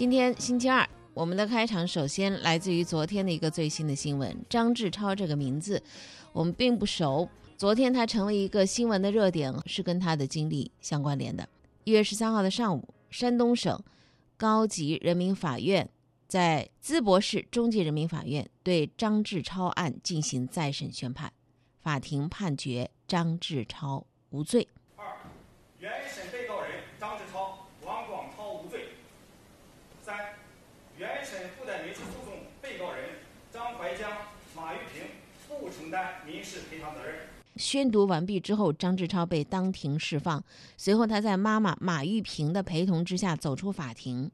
今天星期二，我们的开场首先来自于昨天的一个最新的新闻。张志超这个名字我们并不熟，昨天他成为一个新闻的热点，是跟他的经历相关联的。一月十三号的上午，山东省高级人民法院在淄博市中级人民法院对张志超案进行再审宣判，法庭判决张志超无罪。二，原审被告人张志超、王广超无罪。三，原审附带民事诉讼被告人张怀江、马玉平不承担民事赔偿责任。宣读完毕之后，张志超被当庭释放。随后，他在妈妈马玉萍的陪同之下走出法庭。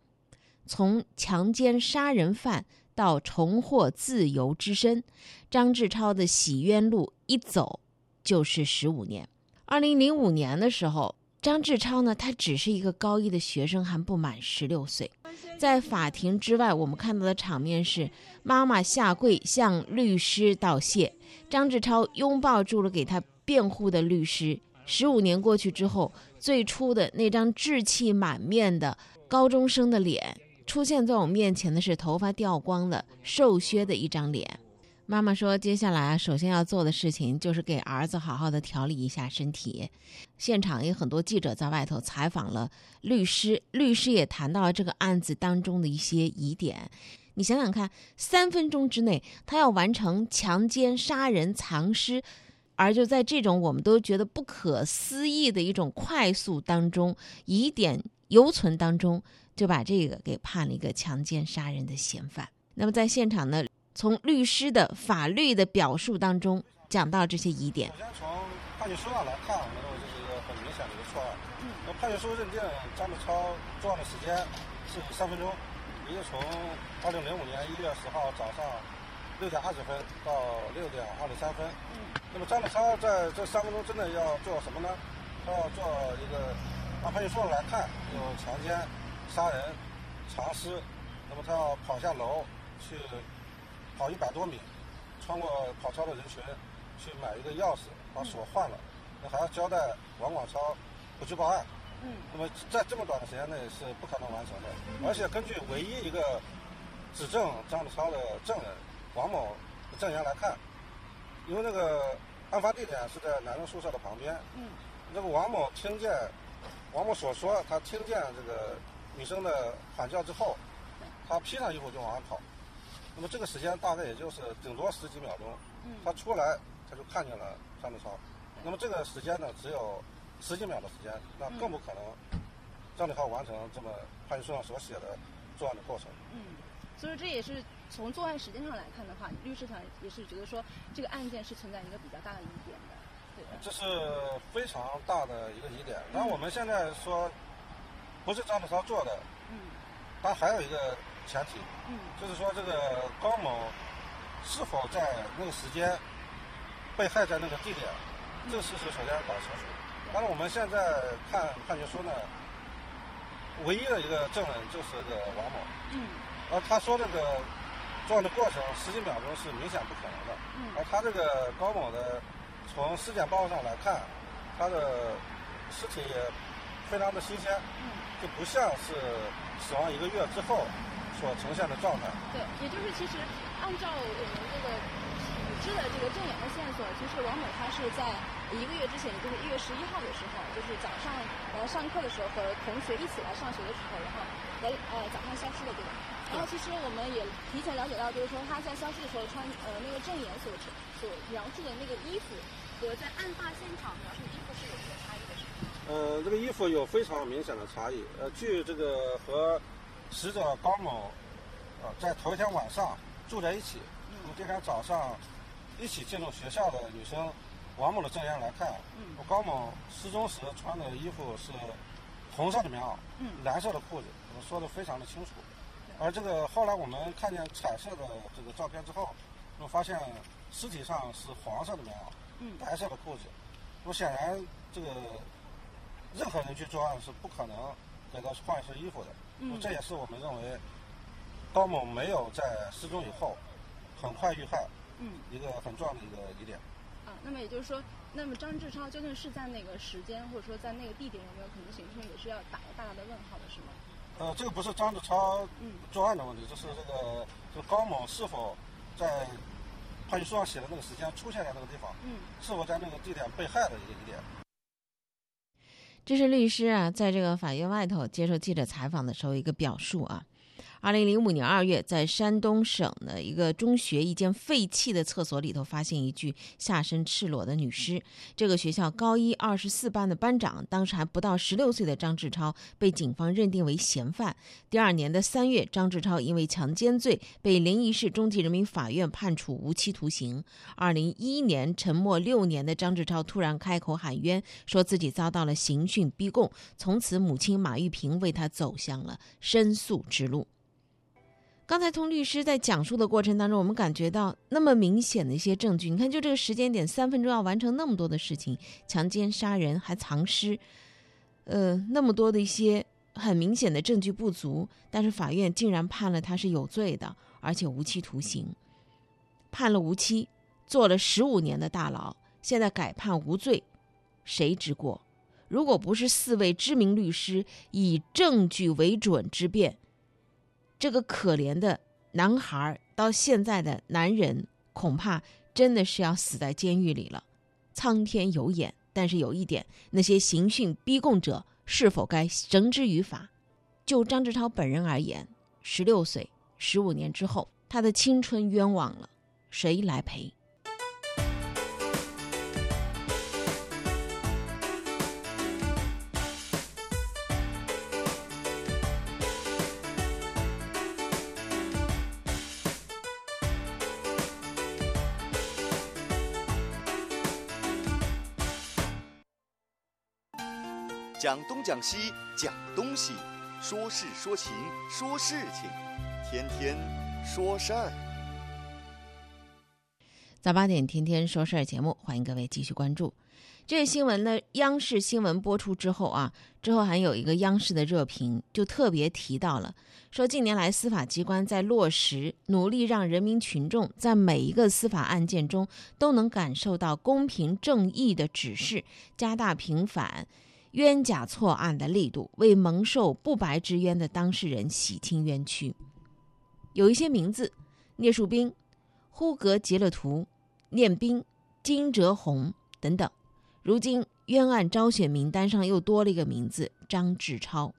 从强奸杀人犯到重获自由之身，张志超的洗冤路一走就是十五年。二零零五年的时候，张志超呢，他只是一个高一的学生，还不满十六岁。在法庭之外，我们看到的场面是妈妈下跪向律师道谢，张志超拥抱住了给他辩护的律师。十五年过去之后，最初的那张稚气满面的高中生的脸，出现在我面前的是头发掉光的瘦削的一张脸。妈妈说：“接下来啊，首先要做的事情就是给儿子好好的调理一下身体。”现场也很多记者在外头采访了律师，律师也谈到了这个案子当中的一些疑点。你想想看，三分钟之内他要完成强奸、杀人、藏尸，而就在这种我们都觉得不可思议的一种快速当中，疑点犹存当中，就把这个给判了一个强奸杀人的嫌犯。那么在现场呢？从律师的法律的表述当中讲到这些疑点。首先从判决书上来看，我们认为这是一个很明显的一个错案。那判决书认定张志超作案的时间是三分钟，也就从二零零五年一月十号早上六点二十分到六点二十三分。那么张志超在这三分钟之内要做什么呢？他要做一个按判决书上来看，有强奸、杀人、藏尸。那么他要跑下楼去。跑一百多米，穿过跑操的人群，去买一个钥匙，把锁换了，那还要交代王广超不去报案。嗯。那么在这么短的时间内是不可能完成的，而且根据唯一一个指证张志超的证人王某的证言来看，因为那个案发地点是在男生宿舍的旁边。嗯。那个王某听见王某所说，他听见这个女生的喊叫之后，他披上衣服就往外跑。那么这个时间大概也就是顶多十几秒钟，他出来他就看见了张志超。那么这个时间呢，只有十几秒的时间，那更不可能张志超完成这么判决书上所写的作案的过程。嗯，所以说这也是从作案时间上来看的话，律师团也是觉得说这个案件是存在一个比较大的疑点的。对这是非常大的一个疑点。然后我们现在说不是张志超做的，嗯，但还有一个。前提，嗯，就是说这个高某是否在那个时间被害在那个地点，这个事实首先要搞清楚。但是我们现在看判决书呢，唯一的一个证人就是这个王某，嗯，而他说这个作案的过程十几秒钟是明显不可能的，嗯，而他这个高某的从尸检报告上来看，他的尸体也非常的新鲜，嗯，就不像是死亡一个月之后。所呈现的状态。对，也就是其实按照我们这个已知的这个证言的线索，其实王某他是在一个月之前，也就是一月十一号的时候，就是早上来上课的时候和同学一起来上学的时候，然后来呃早上消失的对吧？然后其实我们也提前了解到，就是说他在消失的时候穿呃那个证言所所描述的那个衣服和在案发现场描述的衣服是有一个差异的，是吗？呃，这个衣服有非常明显的差异。呃，据这个和死者高某，呃，在头一天晚上住在一起。从第二天早上一起进入学校的女生王某的证言来看，高某失踪时穿的衣服是红色的棉袄，蓝色的裤子，我说的非常的清楚。而这个后来我们看见彩色的这个照片之后，我发现尸体上是黄色的棉袄，白色的裤子。那么显然，这个任何人去作案是不可能给他换一身衣服的。嗯，这也是我们认为高某没有在失踪以后很快遇害，嗯，一个很重要的一个疑点。啊，那么也就是说，那么张志超究竟是在那个时间或者说在那个地点有没有可能行凶也是要打个大大的问号的，是吗？呃，这个不是张志超嗯作案的问题，这是这个这个高某是否在判决书上写的那个时间出现在那个地方，嗯是否在那个地点被害的一个疑点。这是律师啊，在这个法院外头接受记者采访的时候一个表述啊。二零零五年二月，在山东省的一个中学一间废弃的厕所里头，发现一具下身赤裸的女尸。这个学校高一二十四班的班长，当时还不到十六岁的张志超，被警方认定为嫌犯。第二年的三月，张志超因为强奸罪被临沂市中级人民法院判处无期徒刑。二零一一年，沉默六年的张志超突然开口喊冤，说自己遭到了刑讯逼供，从此母亲马玉萍为他走向了申诉之路。刚才从律师在讲述的过程当中，我们感觉到那么明显的一些证据。你看，就这个时间点，三分钟要完成那么多的事情，强奸、杀人还藏尸，呃，那么多的一些很明显的证据不足，但是法院竟然判了他是有罪的，而且无期徒刑，判了无期，坐了十五年的大牢，现在改判无罪，谁之过？如果不是四位知名律师以证据为准之辩，这个可怜的男孩到现在的男人，恐怕真的是要死在监狱里了。苍天有眼，但是有一点，那些刑讯逼供者是否该绳之于法？就张志超本人而言，十六岁，十五年之后，他的青春冤枉了，谁来赔？讲东讲西讲东西，说事说情说事情，天天说事儿。早八点，天天说事儿节目，欢迎各位继续关注。这个新闻呢，央视新闻播出之后啊，之后还有一个央视的热评，就特别提到了，说近年来司法机关在落实努力让人民群众在每一个司法案件中都能感受到公平正义的指示，加大平反冤假错案的力度，为蒙受不白之冤的当事人洗清冤屈。有一些名字：聂树斌、呼格吉勒图、念斌、金哲红等等。如今冤案招选名单上又多了一个名字张志超。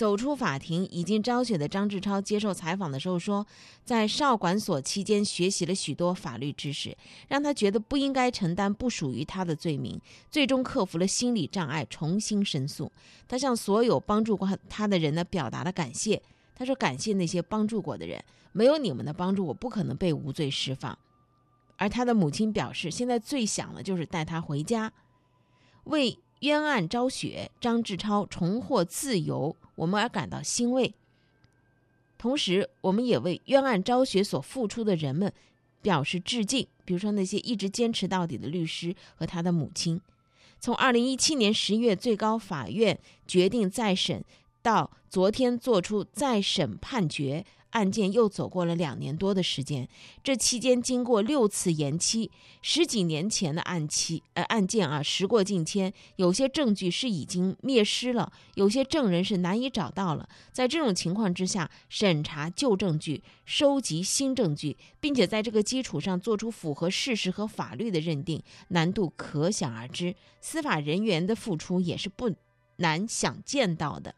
走出法庭已经昭雪的张志超接受采访的时候说，在少管所期间学习了许多法律知识，让他觉得不应该承担不属于他的罪名，最终克服了心理障碍，重新申诉。他向所有帮助过他的人呢表达了感谢。他说：“感谢那些帮助过的人，没有你们的帮助，我不可能被无罪释放。”而他的母亲表示，现在最想的就是带他回家，为冤案昭雪、张志超重获自由，我们而感到欣慰。同时，我们也为冤案昭雪所付出的人们表示致敬，比如说那些一直坚持到底的律师和他的母亲。从二零一七年十月最高法院决定再审，到昨天作出再审判决。案件又走过了两年多的时间，这期间经过六次延期，十几年前的案期呃案件啊，时过境迁，有些证据是已经灭失了，有些证人是难以找到了。在这种情况之下，审查旧证据，收集新证据，并且在这个基础上做出符合事实和法律的认定，难度可想而知。司法人员的付出也是不难想见到的。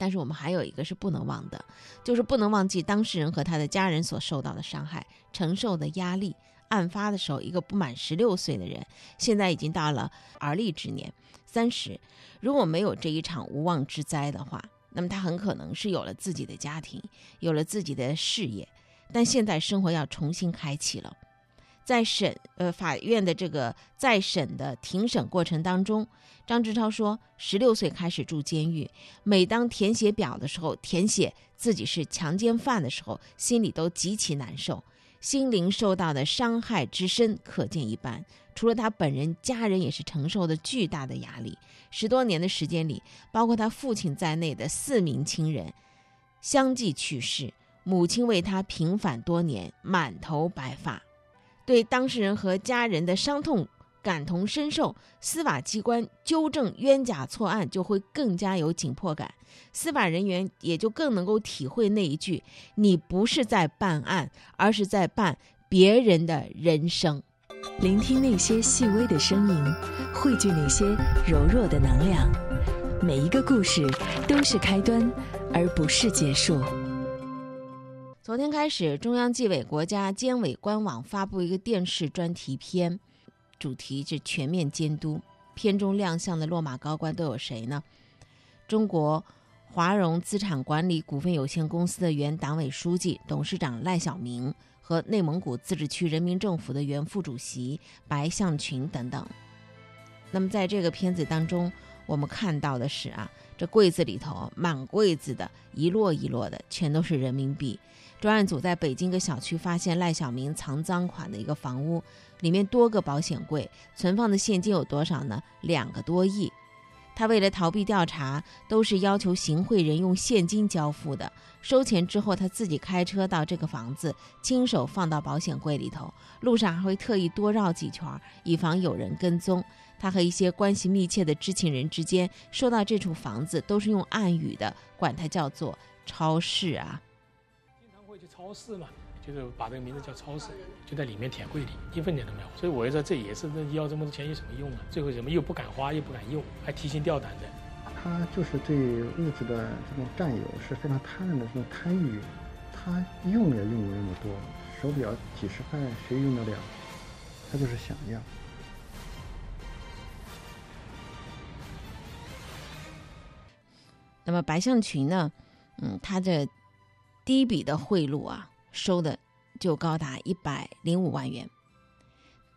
但是我们还有一个是不能忘的，就是不能忘记当事人和他的家人所受到的伤害、承受的压力。案发的时候，一个不满十六岁的人，现在已经到了而立之年，三十。如果没有这一场无妄之灾的话，那么他很可能是有了自己的家庭，有了自己的事业，但现在生活要重新开启了。在审呃法院的这个再审的庭审过程当中，张志超说，十六岁开始住监狱，每当填写表的时候，填写自己是强奸犯的时候，心里都极其难受，心灵受到的伤害之深可见一斑。除了他本人，家人也是承受的巨大的压力。十多年的时间里，包括他父亲在内的四名亲人相继去世，母亲为他平反多年，满头白发。对当事人和家人的伤痛感同身受，司法机关纠正冤假错案就会更加有紧迫感。司法人员也就更能够体会那一句：“你不是在办案，而是在办别人的人生。”聆听那些细微的声音，汇聚那些柔弱的能量。每一个故事都是开端，而不是结束。昨天开始，中央纪委国家监委官网发布一个电视专题片，主题是全面监督。片中亮相的落马高官都有谁呢？中国华融资产管理股份有限公司的原党委书记、董事长赖小民和内蒙古自治区人民政府的原副主席白向群等等。那么在这个片子当中，我们看到的是啊，这柜子里头满柜子的一摞一摞的，全都是人民币。专案组在北京一个小区发现赖小明藏赃款的一个房屋，里面多个保险柜，存放的现金有多少呢？两个多亿。他为了逃避调查，都是要求行贿人用现金交付的。收钱之后，他自己开车到这个房子，亲手放到保险柜里头，路上还会特意多绕几圈，以防有人跟踪。他和一些关系密切的知情人之间，说到这处房子都是用暗语的，管它叫做超市啊。经常会去超市嘛，就是把这个名字叫超市，就在里面铁柜里，一分钱都没有。所以我就说这也是那要这么多钱有什么用啊？最后什么又不敢花，又不敢用，还提心吊胆的。他就是对物质的这种占有是非常贪婪的这种贪欲，他用也用不那么多，手表几十块谁用得了？他就是想要。那么白向群呢？嗯，他的。第一笔的贿赂啊，收的就高达一百零五万元。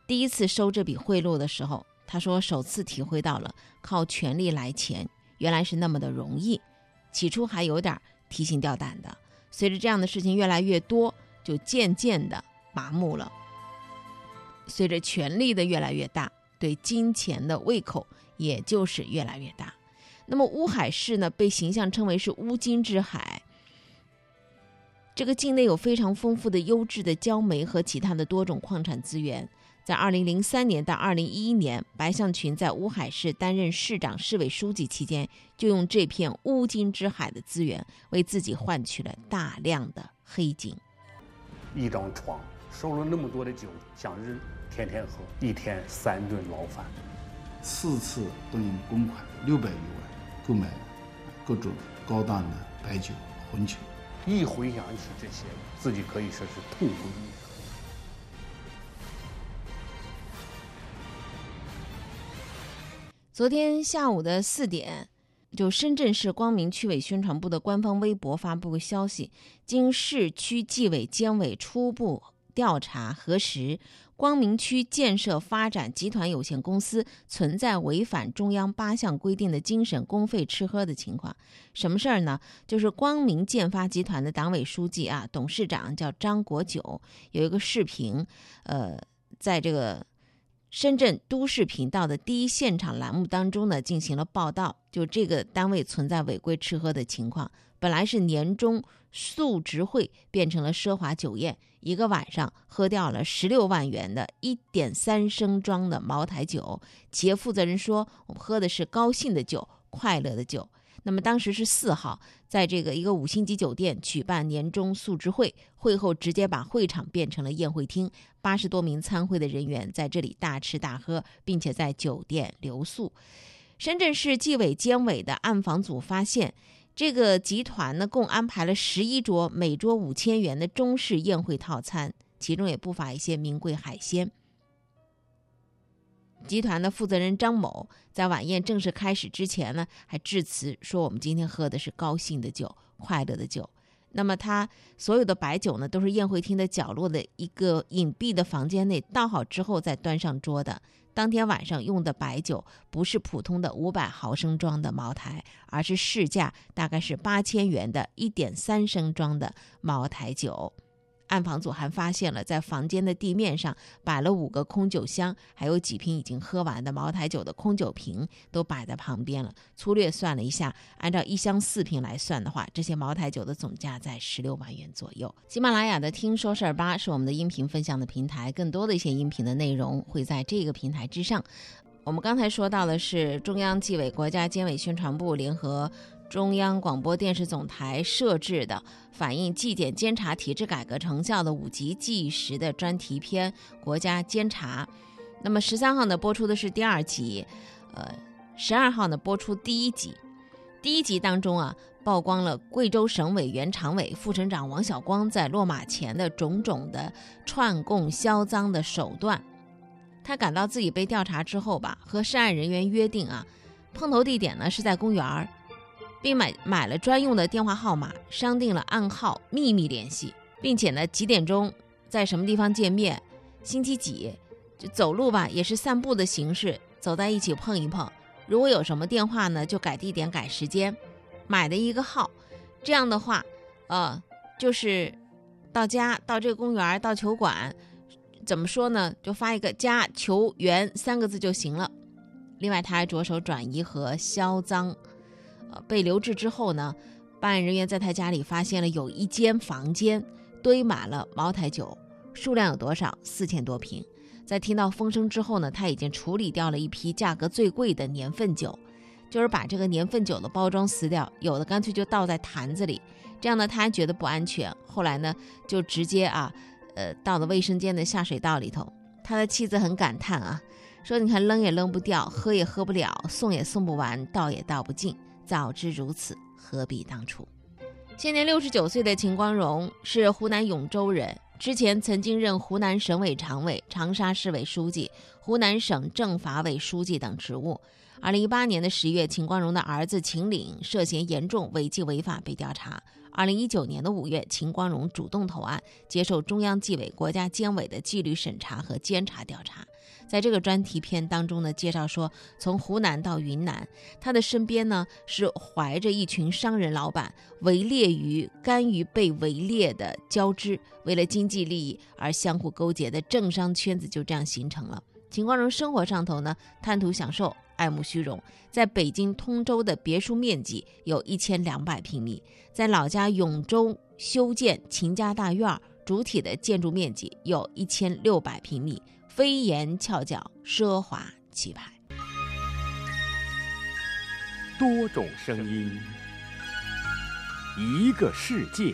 第一次收这笔贿赂的时候，他说首次体会到了靠权力来钱原来是那么的容易。起初还有点提心吊胆的，随着这样的事情越来越多，就渐渐的麻木了。随着权力的越来越大，对金钱的胃口也就是越来越大。那么乌海市呢，被形象称为是乌金之海。这个境内有非常丰富的优质的焦煤和其他的多种矿产资源。在二零零三年到二零一一年，白向群在乌海市担任市长、市委书记期间，就用这片乌金之海的资源，为自己换取了大量的黑金。一张床收了那么多的酒，想日天天喝，一天三顿牢饭，四次动用公款六百余万购买各种高档的白酒、红酒。一回想起这些，自己可以说是痛不欲生。昨天下午的四点，就深圳市光明区委宣传部的官方微博发布个消息，经市区纪委监委初步调查核实。光明区建设发展集团有限公司存在违反中央八项规定的精神公费吃喝的情况，什么事儿呢？就是光明建发集团的党委书记啊，董事长叫张国九，有一个视频，呃，在这个深圳都市频道的第一现场栏目当中呢，进行了报道，就这个单位存在违规吃喝的情况。本来是年终述职会，变成了奢华酒宴。一个晚上喝掉了十六万元的一点三升装的茅台酒。企业负责人说：“我们喝的是高兴的酒，快乐的酒。”那么当时是四号，在这个一个五星级酒店举办年终述职会，会后直接把会场变成了宴会厅，八十多名参会的人员在这里大吃大喝，并且在酒店留宿。深圳市纪委监委的暗访组发现。这个集团呢，共安排了十一桌，每桌五千元的中式宴会套餐，其中也不乏一些名贵海鲜。集团的负责人张某在晚宴正式开始之前呢，还致辞说：“我们今天喝的是高兴的酒，快乐的酒。”那么他所有的白酒呢，都是宴会厅的角落的一个隐蔽的房间内倒好之后再端上桌的。当天晚上用的白酒不是普通的五百毫升装的茅台，而是市价大概是八千元的一点三升装的茅台酒。暗访组还发现了，在房间的地面上摆了五个空酒箱，还有几瓶已经喝完的茅台酒的空酒瓶都摆在旁边了。粗略算了一下，按照一箱四瓶来算的话，这些茅台酒的总价在十六万元左右。喜马拉雅的“听说事儿吧”是我们的音频分享的平台，更多的一些音频的内容会在这个平台之上。我们刚才说到的是中央纪委国家监委宣传部联合。中央广播电视总台设置的反映纪检监察体制改革成效的五集纪实的专题片《国家监察》。那么十三号呢播出的是第二集，呃，十二号呢播出第一集。第一集当中啊，曝光了贵州省委原常委、副省长王晓光在落马前的种种的串供销赃的手段。他感到自己被调查之后吧，和涉案人员约定啊，碰头地点呢是在公园儿。并买买了专用的电话号码，商定了暗号，秘密联系，并且呢几点钟在什么地方见面，星期几就走路吧，也是散步的形式，走在一起碰一碰。如果有什么电话呢，就改地点改时间，买的一个号，这样的话，呃，就是到家到这个公园到球馆，怎么说呢？就发一个家球员三个字就行了。另外，他还着手转移和销赃。被留置之后呢，办案人员在他家里发现了有一间房间堆满了茅台酒，数量有多少？四千多瓶。在听到风声之后呢，他已经处理掉了一批价格最贵的年份酒，就是把这个年份酒的包装撕掉，有的干脆就倒在坛子里，这样呢他觉得不安全。后来呢，就直接啊，呃，倒到卫生间的下水道里头。他的妻子很感叹啊，说你看扔也扔不掉，喝也喝不了，送也送不完，倒也倒不尽。早知如此，何必当初？现年六十九岁的秦光荣是湖南永州人，之前曾经任湖南省委常委、长沙市委书记、湖南省政法委书记等职务。二零一八年的十月，秦光荣的儿子秦岭涉嫌严重违纪违法被调查。二零一九年的五月，秦光荣主动投案，接受中央纪委国家监委的纪律审查和监察调查。在这个专题片当中呢，介绍说，从湖南到云南，他的身边呢是怀着一群商人老板，围猎于甘于被围猎的交织，为了经济利益而相互勾结的政商圈子就这样形成了。秦光荣生活上头呢，贪图享受，爱慕虚荣，在北京通州的别墅面积有一千两百平米，在老家永州修建秦家大院儿，主体的建筑面积有一千六百平米。飞檐翘角，奢华气派。多种声音，一个世界。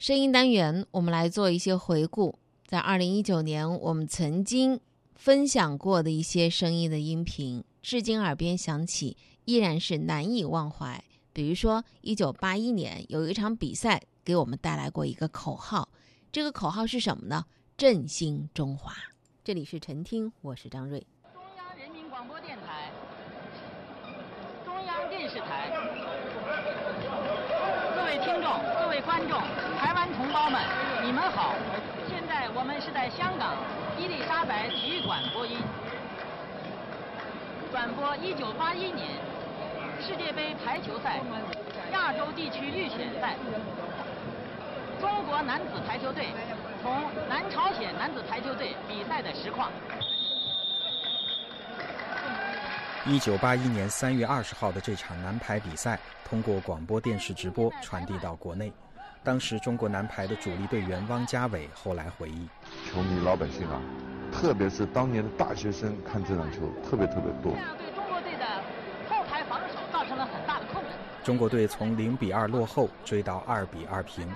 声音单元，我们来做一些回顾。在二零一九年，我们曾经分享过的一些声音的音频，至今耳边响起，依然是难以忘怀。比如说，一九八一年有一场比赛给我们带来过一个口号，这个口号是什么呢？振兴中华。这里是晨听，我是张瑞。中央人民广播电台，中央电视台，各位听众，各位观众。同胞们，你们好！现在我们是在香港伊丽莎白体育馆播音，转播1981年世界杯排球赛亚洲地区预选赛，中国男子排球队同南朝鲜男子排球队比赛的实况。1981年3月20号的这场男排比赛，通过广播电视直播传递到国内。当时中国男排的主力队员汪家伟后来回忆：球迷老百姓啊，特别是当年的大学生看这场球特别特别多。这样对中国队的后排防守造成了很大的困难。中国队从零比二落后追到二比二平，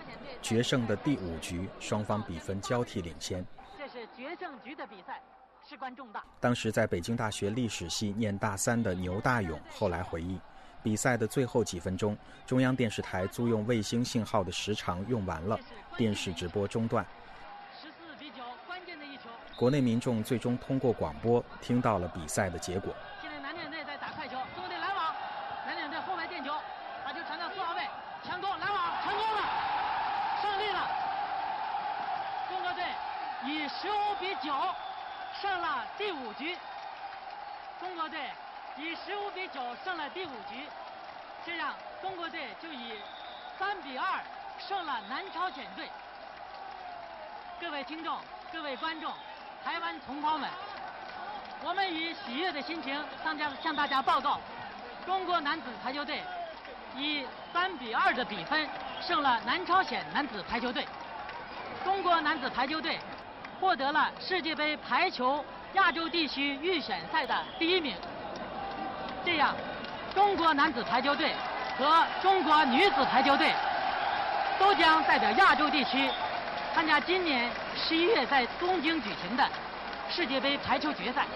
决胜的第五局双方比分交替领先。这是决胜局的比赛，事关重大。当时在北京大学历史系念大三的牛大勇后来回忆。比赛的最后几分钟，中央电视台租用卫星信号的时长用完了，电视直播中断。十四比九，关键的一球。国内民众最终通过广播听到了比赛的结果。现在南岭队在打快球，中国队拦网，南岭队后排垫球，把球传到四号位，强攻拦网成功了，胜利了。中国队以十五比九胜了第五局。中国队。以十五比九胜了第五局，这样中国队就以三比二胜了南朝鲜队。各位听众，各位观众，台湾同胞们，我们以喜悦的心情向家向大家报告，中国男子排球队以三比二的比分胜了南朝鲜男子排球队。中国男子排球队获得了世界杯排球亚洲地区预选赛的第一名。这样，中国男子排球队和中国女子排球队都将代表亚洲地区参加今年十一月在东京举行的世界杯排球决赛。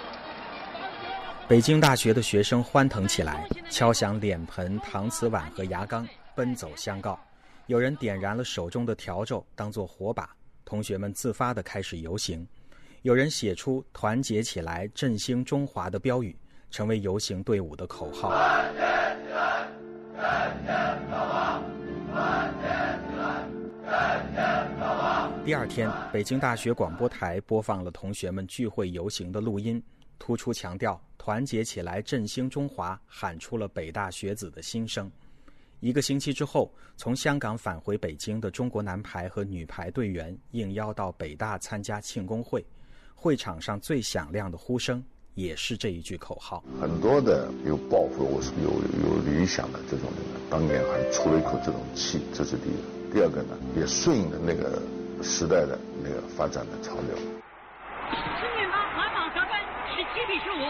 北京大学的学生欢腾起来，敲响脸盆、搪瓷碗和牙缸，奔走相告。有人点燃了手中的笤帚当做火把，同学们自发地开始游行。有人写出“团结起来，振兴中华”的标语，成为游行队伍的口号。第二天，北京大学广播台播放了同学们聚会游行的录音，突出强调。团结起来，振兴中华！喊出了北大学子的心声。一个星期之后，从香港返回北京的中国男排和女排队员应邀到北大参加庆功会。会场上最响亮的呼声也是这一句口号。很多的有抱负、我是有有理想的这种人，当年还出了一口这种气，这是第一个。第二个呢，也顺应了那个时代的那个发展的潮流。孙女方团网得分十七比十五。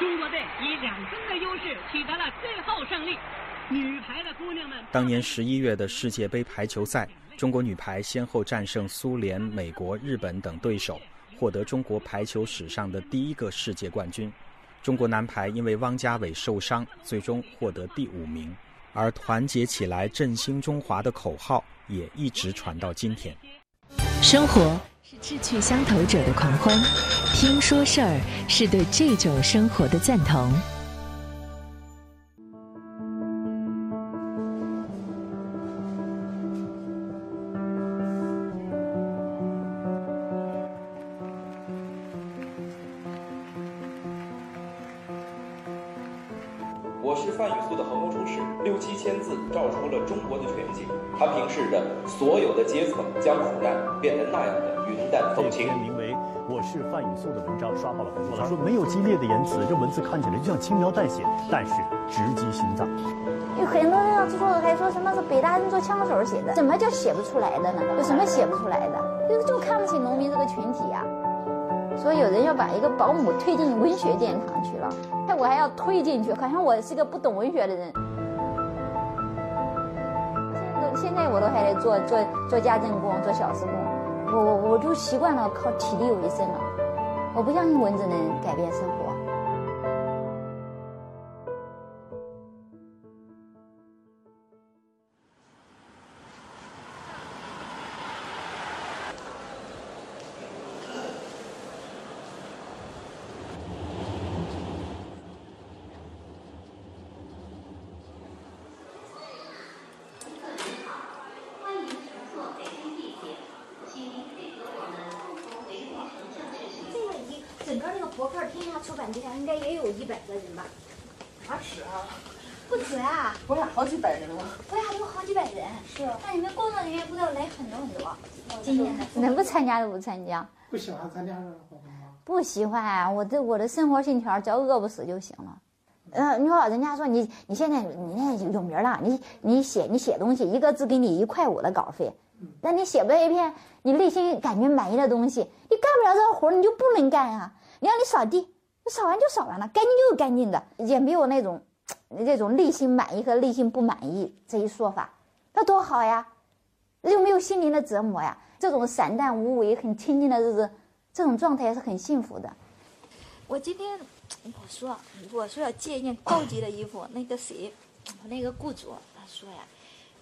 中国队以两分的优势取得了最后胜利。女排的姑娘们，当年十一月的世界杯排球赛，中国女排先后战胜苏联、美国、日本等对手，获得中国排球史上的第一个世界冠军。中国男排因为汪嘉伟受伤，最终获得第五名。而“团结起来，振兴中华”的口号也一直传到今天。生活是。志趣相投者的狂欢，听说事儿是对这种生活的赞同。将苦难变得那样的。云淡风轻。名为《我是范雨素》的文章刷爆了朋友圈。说没有激烈的言辞，这文字看起来就像轻描淡写，但是直击心脏。有很多人说还说什么是北大人做枪手写的，怎么叫写不出来的呢？有什么写不出来的？就就看不起农民这个群体呀。所以有人要把一个保姆推进文学殿堂去了，哎，我还要推进去，好像我是个不懂文学的人。现在我都还得做做做家政工，做小时工。我我我就习惯了靠体力为生了，我不相信蚊子能改变生活。博客天下出版集团应该也有一百个人吧？哪止啊？不止啊！不是好几百人了。对呀，有好几百人。是。那你们工作人员不知道来很多很多。今年的能不参加就不参加。不喜欢参加这个活动吗？不喜欢，我的我的生活信条只要饿不死就行了。嗯，你说人家说你你现在你现在有名了，你你写你写东西一个字给你一块五的稿费，那你写不了一篇你内心感觉满意的东西，你干不了这个活你就不能干啊。你让你扫地，你扫完就扫完了，干净就是干净的，也没有那种，那种内心满意和内心不满意这一说法，那多好呀，又没有心灵的折磨呀，这种散淡无为、很清静的日子，这种状态也是很幸福的。我今天 我说我说要借一件高级的衣服，那个谁，我 那个雇主他说呀，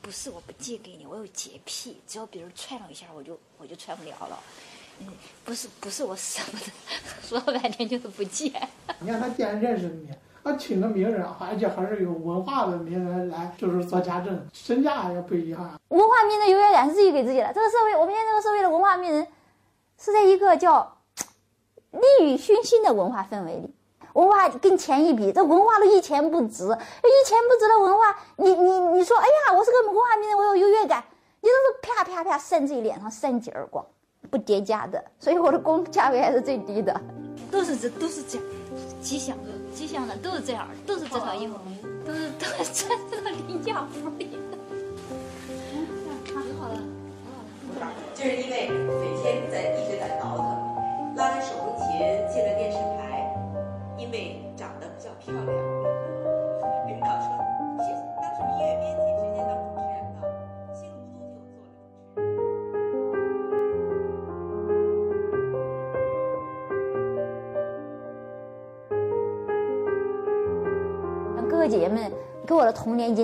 不是我不借给你，我有洁癖，只要别人踹了一下，我就我就穿不了了。不是不是我舍不得，说了半天就是不见。你看他既然认识你，他请个名人，而且还是有文化的名人来，就是做家政，身价也不一样。文化名人优越感是自己给自己的。这个社会，我们现在这个社会的文化名人，是在一个叫利欲熏心的文化氛围里。文化跟钱一比，这文化都一钱不值。一钱不值的文化，你你你说，哎呀，我是个文化名人，我有优越感，你都是啪啪啪扇自己脸上扇几耳光。不叠加的，所以我的工价位还是最低的。都是这都是这样，吉祥的吉祥的都是这样，都是这套衣服，都是都是穿这个廉价服里的。好的。就是因为每天在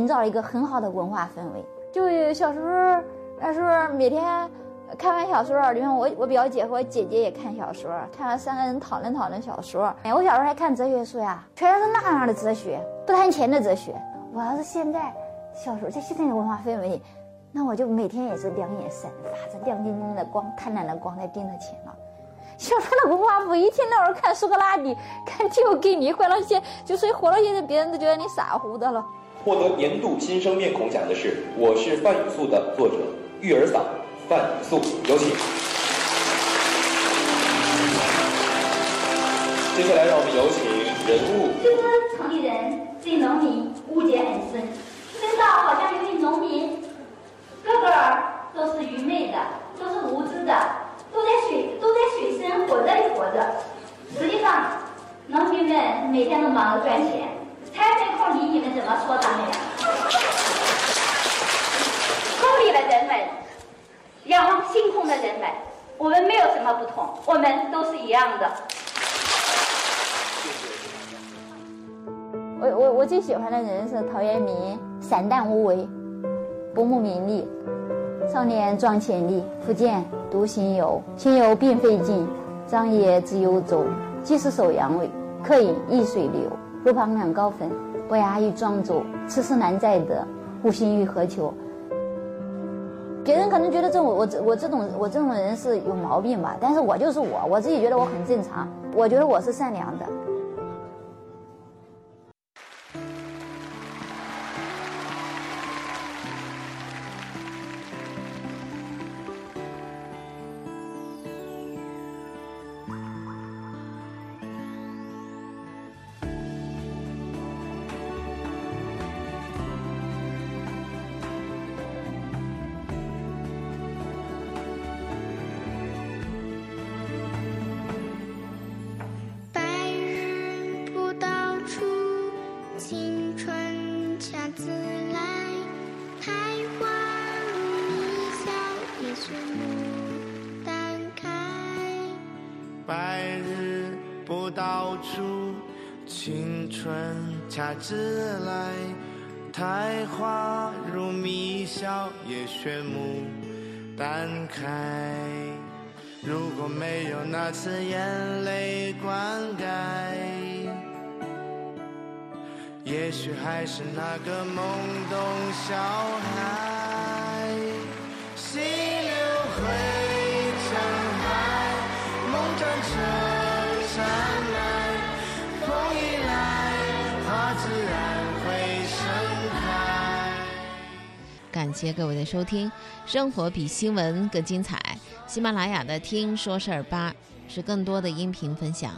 营造一个很好的文化氛围。就小时候那时候每天看完小说，你看我我表姐和我姐姐也看小说，看完三个人讨论讨论小说。哎，我小时候还看哲学书呀，全是那样的哲学，不谈钱的哲学。我要是现在小时候在现在的文化氛围，那我就每天也是两眼闪发着亮晶晶的光，贪婪的光在盯着钱了。小时候的文化部一天到晚看苏格拉底，看蒂欧给你，活了些就所以活到现在，别人都觉得你傻乎的了。获得年度新生面孔奖的是《我是范雨素》的作者育儿嫂范雨素，有请。接下来让我们有请人物。这个城里人对农民误解很深，深到好像有些农民个个都是愚昧的，都是无知的，都在水都在水深火热里活着。实际上，农民们每天都忙着赚钱，才没空理你们怎么说他们呀。宫里的人们，仰望星空的人们，我们没有什么不同，我们都是一样的。我我我最喜欢的人是陶渊明，散淡无为，不慕名利，少年壮潜力，福建独行游，行游并费劲，张掖自幽州，即是首阳尾，客饮易水流，路旁两高坟，伯牙与庄周，此事难再得，吾心欲何求？别人可能觉得这我我我这种我这种人是有毛病吧，但是我就是我，我自己觉得我很正常，我觉得我是善良的。到处，青春恰自来。苔花如米笑，也学牡丹开。如果没有那次眼泪灌溉，也许还是那个懵懂小孩。感谢各位的收听，生活比新闻更精彩。喜马拉雅的“听说事儿吧”是更多的音频分享。